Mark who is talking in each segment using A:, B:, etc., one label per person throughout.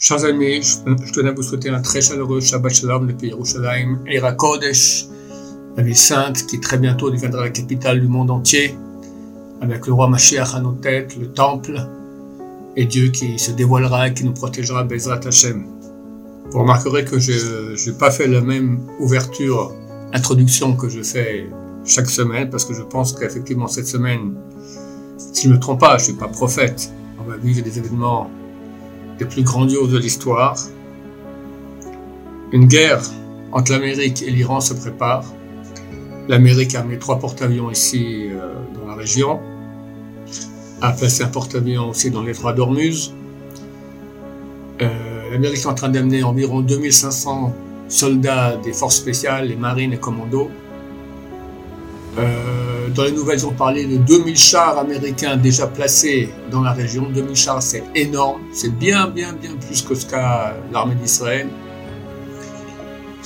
A: Chers amis, je tenais à vous souhaiter un très chaleureux Shabbat Shalom depuis Yerushalayim, Eira Kodesh, la ville sainte qui très bientôt deviendra la capitale du monde entier, avec le roi Mashiach à nos têtes, le temple, et Dieu qui se dévoilera et qui nous protégera, Bezrat Hashem. Vous remarquerez que je n'ai pas fait la même ouverture, introduction que je fais chaque semaine, parce que je pense qu'effectivement cette semaine, si je ne me trompe pas, je ne suis pas prophète, on va vivre des événements les plus grandioses de l'histoire. Une guerre entre l'Amérique et l'Iran se prépare. L'Amérique a amené trois porte-avions ici euh, dans la région, a placé un porte-avions aussi dans l'étroit d'Ormuz. Euh, L'Amérique est en train d'amener environ 2500 soldats des forces spéciales, les marines et commandos. Euh, dans les nouvelles, ont parlé de 2000 chars américains déjà placés dans la région. 2000 chars, c'est énorme. C'est bien, bien, bien plus que ce qu'a l'armée d'Israël.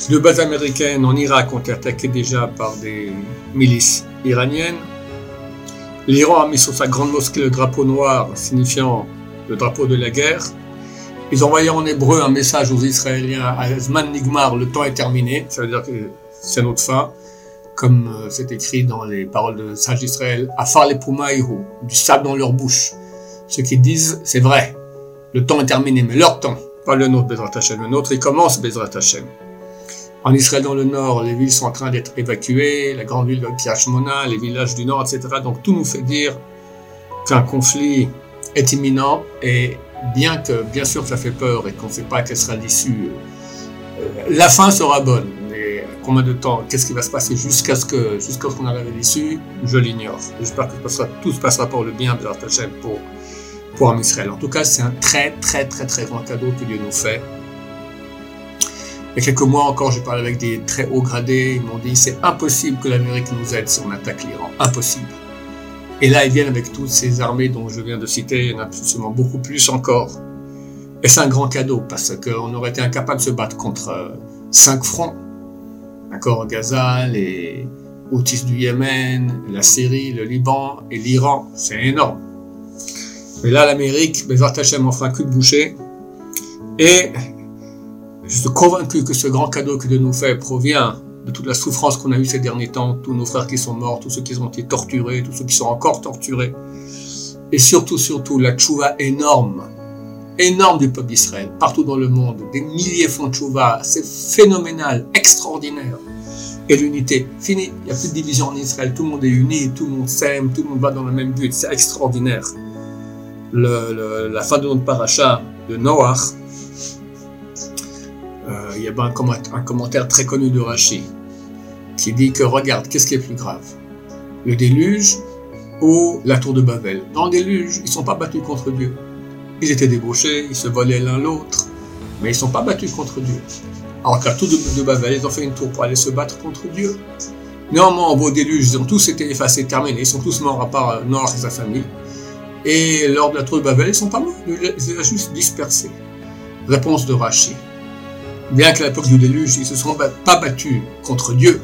A: Deux bases américaines en Irak ont été attaquées déjà par des milices iraniennes. L'Iran a mis sur sa grande mosquée le drapeau noir, signifiant le drapeau de la guerre. Ils envoyé en hébreu un message aux Israéliens à Nigmar, le temps est terminé, ça veut dire que c'est notre fin comme euh, c'est écrit dans les paroles de Sage d'Israël, Afar les du sable dans leur bouche. Ceux qui disent, c'est vrai, le temps est terminé, mais leur temps, pas le nôtre, Bezrat Hashem. Le nôtre, il commence, Bezrat Hashem. En Israël, dans le nord, les villes sont en train d'être évacuées, la grande ville de Kiashmona, les villages du nord, etc. Donc tout nous fait dire qu'un conflit est imminent et bien que, bien sûr, ça fait peur et qu'on ne sait pas quelle sera l'issue, euh, la fin sera bonne combien de temps, qu'est-ce qui va se passer jusqu'à ce que jusqu'à ce qu'on arrive à l'issue, je l'ignore. J'espère que tout se passera pour le bien de la pour pour Israël. En tout cas, c'est un très très très très grand cadeau que Dieu nous fait. Il y a quelques mois encore, j'ai parlé avec des très hauts gradés. Ils m'ont dit c'est impossible que l'Amérique nous aide si on attaque l'Iran. Impossible. Et là, ils viennent avec toutes ces armées dont je viens de citer. Il y en a absolument beaucoup plus encore. Et c'est un grand cadeau parce qu'on aurait été incapable de se battre contre euh, cinq fronts. D'accord, Gaza, les Houthis du Yémen, la Syrie, le Liban et l'Iran, c'est énorme. Mais là, l'Amérique, Bezat Hashem en fera un de boucher. Et je suis convaincu que ce grand cadeau que Dieu nous fait provient de toute la souffrance qu'on a eue ces derniers temps, tous nos frères qui sont morts, tous ceux qui ont été torturés, tous ceux qui sont encore torturés. Et surtout, surtout, la tchouva énorme énorme du peuple d'Israël, partout dans le monde. Des milliers font tchouva. C'est phénoménal, extraordinaire. Et l'unité, fini. Il n'y a plus de division en Israël. Tout le monde est uni, tout le monde s'aime, tout le monde va dans le même but. C'est extraordinaire. la fin de notre paracha de Noach, euh, il y a un, un commentaire très connu de Rashi qui dit que regarde, qu'est-ce qui est plus grave? Le déluge ou la tour de Babel? Dans le déluge, ils ne sont pas battus contre Dieu. Ils étaient débauchés, ils se volaient l'un l'autre, mais ils ne sont pas battus contre Dieu. Alors qu'à tout de, Babel, ils ont fait une tour pour aller se battre contre Dieu. Néanmoins, vos déluges, ils ont tous été effacés, terminés, ils sont tous morts à part euh, Noir et sa famille. Et lors de la tour de Babel, ils ne sont pas morts, ils ont juste dispersés. Réponse de Rachid. Bien qu'à l'époque du déluge, ils ne se sont pas battus contre Dieu,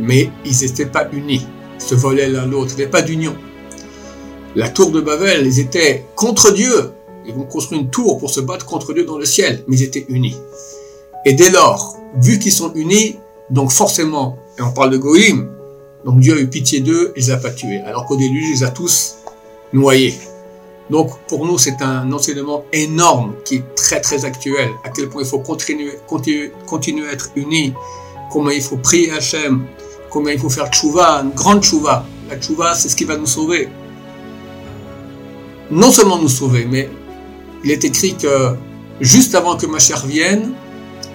A: mais ils n'étaient pas unis. Ils se volaient l'un l'autre, il n'y avait pas d'union. La tour de Babel, ils étaient contre Dieu, ils vont construire une tour pour se battre contre Dieu dans le ciel, mais ils étaient unis. Et dès lors, vu qu'ils sont unis, donc forcément, et on parle de Goïm, donc Dieu a eu pitié d'eux et les a pas tués, alors qu'au déluge, il les a tous noyés. Donc pour nous, c'est un enseignement énorme qui est très très actuel, à quel point il faut continuer, continuer, continuer à être unis, comment il faut prier Hachem, comment il faut faire tchouva, une grande tchouva. La tchouva, c'est ce qui va nous sauver. Non seulement nous sauver, mais il est écrit que juste avant que Machar vienne,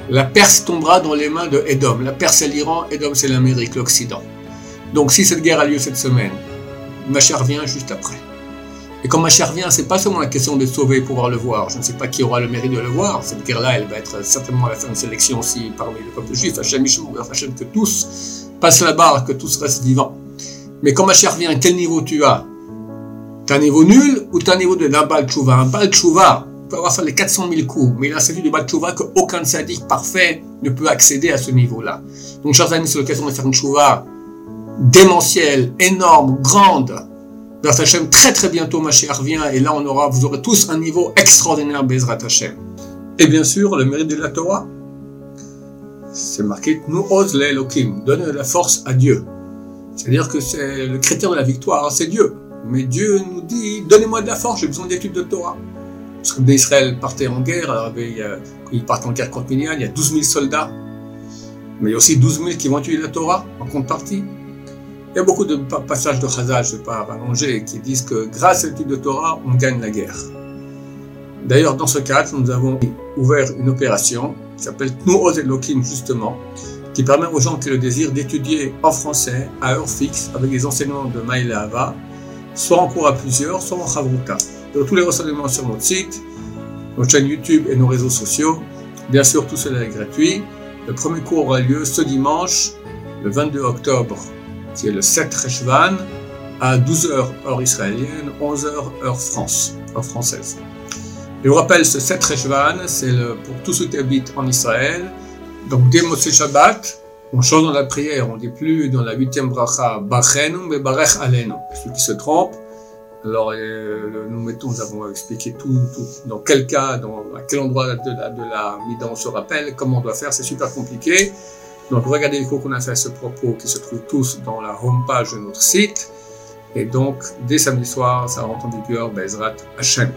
A: la Perse tombera dans les mains de Edom. La Perse c'est l'Iran, Edom c'est l'Amérique, l'Occident. Donc si cette guerre a lieu cette semaine, Machar vient juste après. Et quand Machar vient, c'est pas seulement la question de sauver pour pouvoir le voir. Je ne sais pas qui aura le mérite de le voir. Cette guerre-là, elle va être certainement à la fin de sélection aussi parmi le peuple juif. Hachem Hachem que tous passent la barre, que tous restent vivants. Mais quand Machar vient, quel niveau tu as? T'as un niveau nul ou t'as un niveau de d'un Bal Un Bal peut avoir fait les 400 000 coups, mais il a senti de Bal Tchouva qu'aucun sadique parfait ne peut accéder à ce niveau-là. Donc, chers amis, c'est l'occasion de faire une Tchouva démentielle, énorme, grande. Bezrat Hashem, très très bientôt, ma chère, vient, et là, on aura, vous aurez tous un niveau extraordinaire, Bezrat Hashem. Et bien sûr, le mérite de la Torah. C'est marqué Nous ose l'Elohim, donne la force à Dieu. C'est-à-dire que c'est le critère de la victoire, c'est Dieu. Mais Dieu nous dit Donnez-moi de la force, j'ai besoin d'études de Torah. Parce que Israël partait en guerre, alors il, partent en guerre contre Midian, il y a 12 000 soldats. Mais il y a aussi 12 000 qui vont étudier la Torah en contrepartie. Il y a beaucoup de passages de Chazal, je ne vais pas rallonger, qui disent que grâce à l'étude de Torah, on gagne la guerre. D'ailleurs, dans ce cadre, nous avons ouvert une opération qui s'appelle Tnu'oz Elohim, justement, qui permet aux gens qui le désirent d'étudier en français, à heure fixe, avec les enseignements de Maïla Ava, soit en cours à plusieurs, soit en Chavruta. tous les renseignements sur notre site, notre chaîne YouTube et nos réseaux sociaux. Bien sûr, tout cela est gratuit. Le premier cours aura lieu ce dimanche, le 22 octobre qui est le 7 Reshvan, à 12h heure israélienne, 11h heure française. Je vous rappelle, ce 7 Reshvan, c'est pour tous ceux qui habitent en Israël. Donc dès Moshe Shabbat, on change dans la prière, on dit plus dans la huitième bracha Bachenu, mais Barech Alenu. Ceux qui se trompent, alors euh, nous mettons, nous avons expliqué tout, dans quel cas, dans à quel endroit de la, de la on se rappelle, comment on doit faire, c'est super compliqué. Donc regardez les cours qu'on a fait à ce propos qui se trouvent tous dans la homepage de notre site. Et donc, dès samedi soir, ça rentre en vigueur, Bezrat Hachem.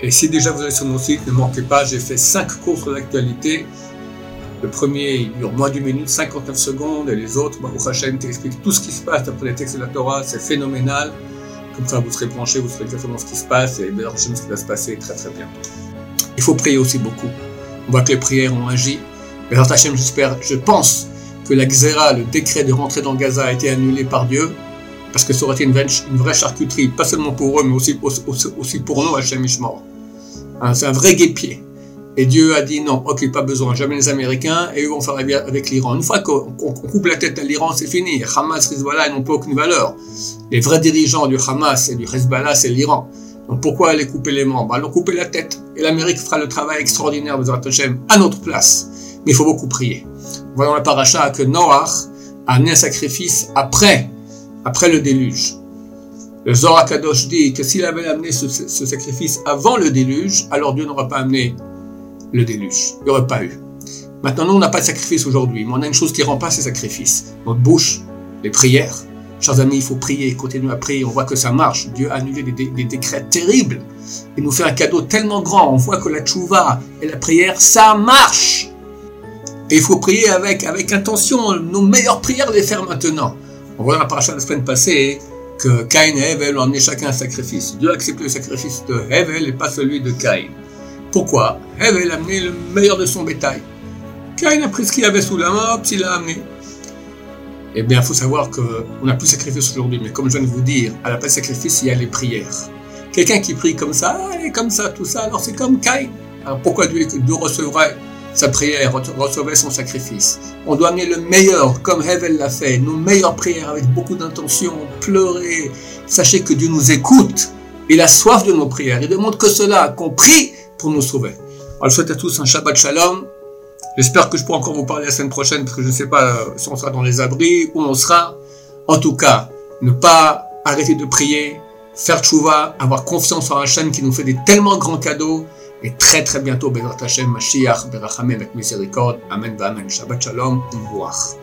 A: Et si déjà vous êtes sur notre site, ne manquez pas, j'ai fait 5 cours sur l'actualité. Le premier, il dure moins d'une minute, 59 secondes, et les autres, Baruch Hachem, t'explique tout ce qui se passe d'après les textes de la Torah, c'est phénoménal. Comme ça, vous serez branché, vous saurez exactement ce qui se passe, et Baruch Hachem, ce qui va se passer très très bien. Il faut prier aussi beaucoup. On voit que les prières ont agi. Baruch Hachem, j'espère, je pense que la Xéra, le décret de rentrer dans Gaza, a été annulé par Dieu, parce que ça aurait été une vraie, charcuterie, pas seulement pour eux, mais aussi, pour nous, Hachem Ishmael. Hein, c'est un vrai guépier. Et Dieu a dit non, ok, pas besoin, jamais les Américains, et eux vont faire la guerre avec l'Iran. Une fois qu'on coupe la tête à l'Iran, c'est fini. Hamas, Hezbollah, ils n'ont pas aucune valeur. Les vrais dirigeants du Hamas et du Hezbollah, c'est l'Iran. Donc pourquoi aller couper les membres? Allons couper la tête. Et l'Amérique fera le travail extraordinaire de Hachem à notre place. Mais il faut beaucoup prier voyons la paracha que Noach a amené un sacrifice après, après le déluge. Le Zohar Kadosh dit que s'il avait amené ce, sacrifice avant le déluge, alors Dieu n'aurait pas amené le déluge. Il n'y aurait pas eu. Maintenant, nous, on n'a pas de sacrifice aujourd'hui, mais on a une chose qui remplace ces sacrifices. Notre bouche, les prières. Chers amis, il faut prier, continuer à prier. On voit que ça marche. Dieu a annulé des, décrets terribles. Il nous fait un cadeau tellement grand. On voit que la tchouva et la prière, ça marche. Et il faut prier avec, avec intention. Nos meilleures prières, les faire maintenant. On voit dans la paracha de la semaine passée que Cain et Hevel ont amené chacun un sacrifice. Dieu a accepté le sacrifice de Hevel et pas celui de Cain. Pourquoi? Hevel a amené le meilleur de son bétail. Cain a pris ce qu'il avait sous la main, hop, il l'a amené. Eh bien, il faut savoir qu'on n'a plus sacrifice aujourd'hui, mais comme je viens de vous dire, à la place de sacrifice, il y a les prières. Quelqu'un qui prie comme ça, et comme ça, tout ça, alors c'est comme Cain. Alors pourquoi Dieu, Dieu recevrait sa prière, recevait son sacrifice? On doit amener le meilleur, comme Hevel l'a fait, nos meilleures prières avec beaucoup d'intention, pleurer. Sachez que Dieu nous écoute. Il a soif de nos prières. Il demande que cela, qu'on prie pour nous sauver. Alors, je souhaite à tous un Shabbat Shalom. J'espère que je pourrai encore vous parler la semaine prochaine, parce que je ne sais pas si on sera dans les abris, où on sera. En tout cas, ne pas arrêter de prier, faire tchouva, avoir confiance en Hachem qui nous fait des tellement grands cadeaux et très très bientôt, Bezrat Hashem, Mashiach, Berachamim avec miséricorde. Amen, Amen. Shabbat Shalom, Mouach.